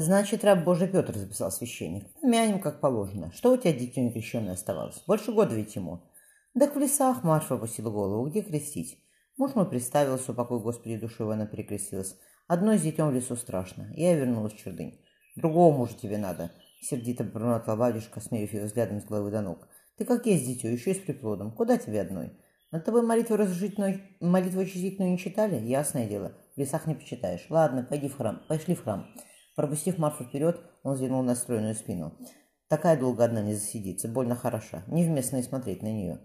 Значит, раб Божий Петр записал священник. Помянем, как положено. Что у тебя, дитё некрещенное, оставалось? Больше года ведь ему. Так в лесах Марфа опустила голову. Где крестить? Муж мой представился, упокой Господи душой, она перекрестилась. Одной с детем в лесу страшно. Я вернулась в чердынь. Другого мужа тебе надо. Сердито бормотала бабушка, смеясь ее взглядом с головы до ног. Ты как есть дитё, еще и с приплодом. Куда тебе одной? Над тобой молитву разжитную, молитву чистительную не читали? Ясное дело, в лесах не почитаешь. Ладно, пойди в храм, пошли в храм. Пропустив Марфу вперед, он взглянул на стройную спину. Такая долго одна не засидится, больно хороша. Невместно и смотреть на нее.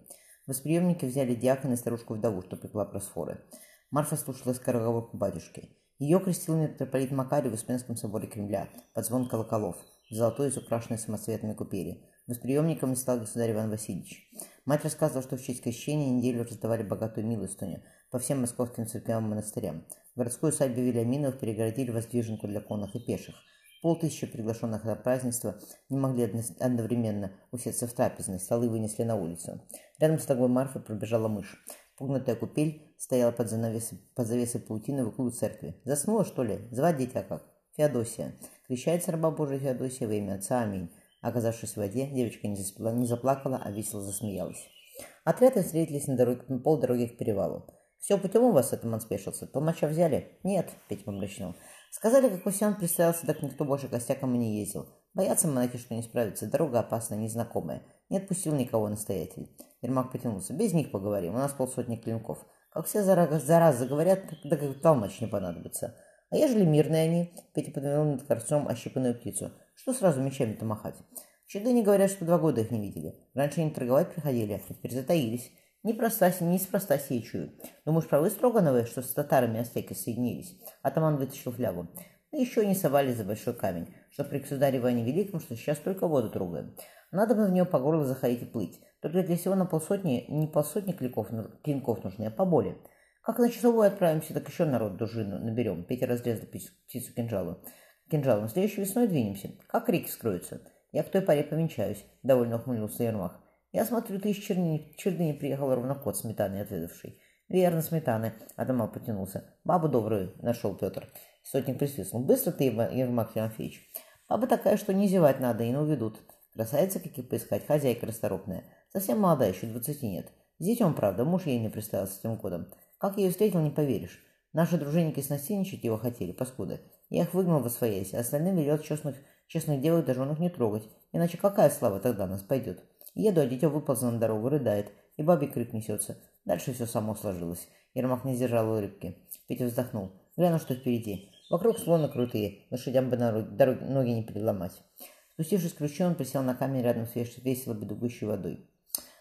Восприемники взяли диакона и старушку-вдову, что пекла просфоры. Марфа слушала скороговорку батюшки. Ее крестил митрополит Макарий в Успенском соборе Кремля под звон колоколов, золотой украшенной самоцветной купели. Восприемником стал государь Иван Васильевич. Мать рассказывала, что в честь крещения неделю раздавали богатую милостыню по всем московским церквям и монастырям. В городской усадьбе Вильяминов перегородили воздвиженку для конных и пеших. Полтысячи приглашенных на празднество не могли одновременно усеться в трапезной, столы вынесли на улицу. Рядом с тобой Марфа пробежала мышь. Пугнутая купель стояла под, занавесой, под завесой паутины в углу церкви. Заснула, что ли? Звать дитя как? Феодосия. Крещается раба Божия Феодосия во имя Отца. Аминь. Оказавшись в воде, девочка не, заспала, не заплакала, а весело засмеялась. Отряды встретились на, дороге, полдороги к перевалу. «Все путем у вас, атаман спешился. Толмача взяли?» «Нет», — Петя помрачнул. «Сказали, как Васян представился, так никто больше костяком и не ездил. Боятся монахи, что не справятся. Дорога опасная, незнакомая. Не отпустил никого настоятель». Ермак потянулся. «Без них поговорим. У нас полсотни клинков. Как все за раз, за раз заговорят, да как толмач не понадобится. А ежели мирные они?» Петя подвинул над корцом ощипанную птицу. «Что сразу мечами-то махать?» В не говорят, что два года их не видели. Раньше они торговать приходили, а теперь затаились. Непроста, неспроста сечую. Думаешь, правы Строгановы, что с татарами астеки соединились? Атаман вытащил флягу. Да еще не совали за большой камень, что при государе Иване Великом, что сейчас только воду трогаем. Надо бы в нее по горло заходить и плыть. Только для всего на полсотни, не полсотни клинков, клинков нужны, а поболее. Как на часовую отправимся, так еще народ дружину наберем. Петя разрезал птицу кинжалу. Кинжалом. Следующей весной двинемся. Как реки скроются? Я к той паре повенчаюсь, довольно ухмыльнулся Ермак. Я смотрю, ты из черни... чердыни приехал ровно кот сметаны отведавший. Верно, сметаны. Адамал потянулся. Бабу добрую нашел Петр. Сотник присвистнул. Быстро ты, Ермак Тимофеевич. Баба такая, что не зевать надо, и не уведут. Красавица каких поискать, хозяйка расторопная. Совсем молодая, еще двадцати нет. Детем, правда, муж ей не представился с этим годом. Как я ее встретил, не поверишь. Наши дружинники снасильничать его хотели, паскуды. Я их выгнал во своясь, а остальным велел честных, честных девок даже он не трогать. Иначе какая слава тогда нас пойдет? Еду, а дитя выползло на дорогу, рыдает, и бабе крик несется. Дальше все само сложилось. Ермак не сдержал улыбки. Петя вздохнул. Гляну, что впереди. Вокруг склоны крутые, лошадям бы дороги, ноги не переломать. Спустившись к ключу, он присел на камень рядом с весело бегущей водой.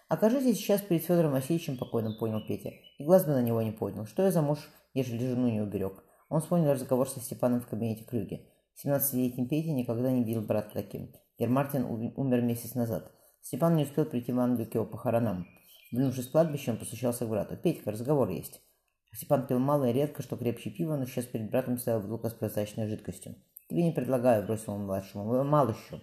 «Окажитесь сейчас перед Федором Васильевичем покойным», — понял Петя. И глаз бы на него не поднял. Что я за муж, ежели жену не уберег? Он вспомнил разговор со Степаном в кабинете Крюге. 17-летний Петя никогда не видел брата таким. Гермартин умер месяц назад. Степан не успел прийти в Англию к его похоронам. Вернувшись с кладбища, он постучался к брату. «Петька, разговор есть». Степан пил мало и редко, что крепче пива, но сейчас перед братом стоял бутылка с прозрачной жидкостью. «Тебе не предлагаю», — бросил он младшему. «Мало еще».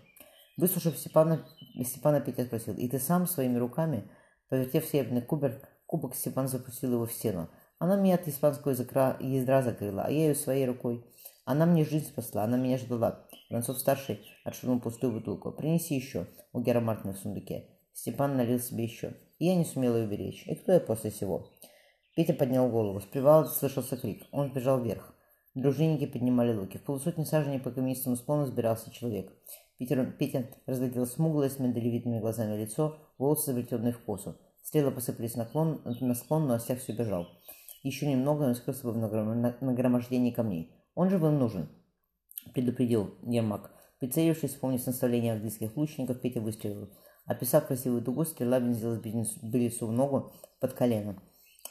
Выслушав Степана, Степана Петя спросил, «И ты сам своими руками?» Повертев серебряный кубер, кубок Степан запустил его в стену. Она меня от испанского языка, ядра закрыла, а я ее своей рукой. Она мне жизнь спасла, она меня ждала. Воронцов-старший отшвырнул пустую бутылку. «Принеси еще» у Гера Мартина в сундуке. Степан налил себе еще. И я не сумела ее уберечь. И кто я после всего? Петя поднял голову. С привала слышался крик. Он бежал вверх. Дружинники поднимали луки. В полусотни саженей по каменистому склону сбирался человек. Питер, Петя разглядел смуглое с миндалевидными глазами лицо, волосы заплетенные в косу. Стрелы посыпались на, на склон, но Остяк все бежал. Еще немного, он скрылся бы в нагромождении камней. Он же вам нужен предупредил Ермак. Прицелившись, вспомнив наставление английских лучников, Петя выстрелил. Описав красивую дугу, стрела вонзилась Белису в ногу под колено.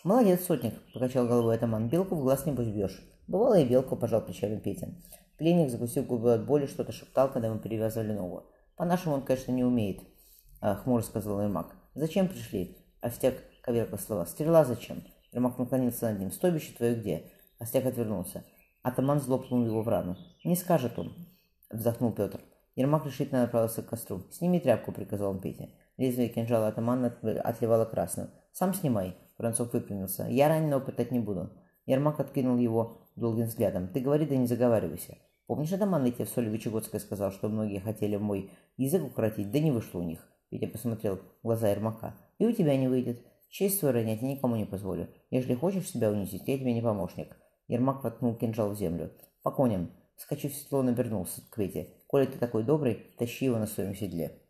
«Молодец, сотник!» – покачал головой атаман. «Белку в глаз не бьешь». «Бывало и белку», – пожал плечами Петя. Пленник, закусив губы от боли, что-то шептал, когда мы перевязывали ногу. «По-нашему он, конечно, не умеет», а, – хмуро сказал Ермак. «Зачем пришли?» Остяк коверкал слова. «Стрела зачем?» Ермак наклонился над ним. «Стойбище твое где?» Остяк отвернулся. Атаман злопнул его в рану. «Не скажет он», — вздохнул Петр. Ермак решительно направился к костру. «Сними тряпку», — приказал он Пете. Лезвие кинжала атамана отливало красным. «Сам снимай», — Воронцов выпрямился. «Я раненого пытать не буду». Ермак откинул его долгим взглядом. «Ты говори, да не заговаривайся». Помнишь, Адам Нытья в Соли Вычегодской сказал, что многие хотели мой язык укоротить, да не вышло у них? Петя посмотрел в глаза Ермака. И у тебя не выйдет. Честь свою ронять никому не позволю. Если хочешь себя унизить, я тебе не помощник. Ермак воткнул кинжал в землю. По коням. Скачив в седло, он обернулся к Пете. Коли ты такой добрый, тащи его на своем седле.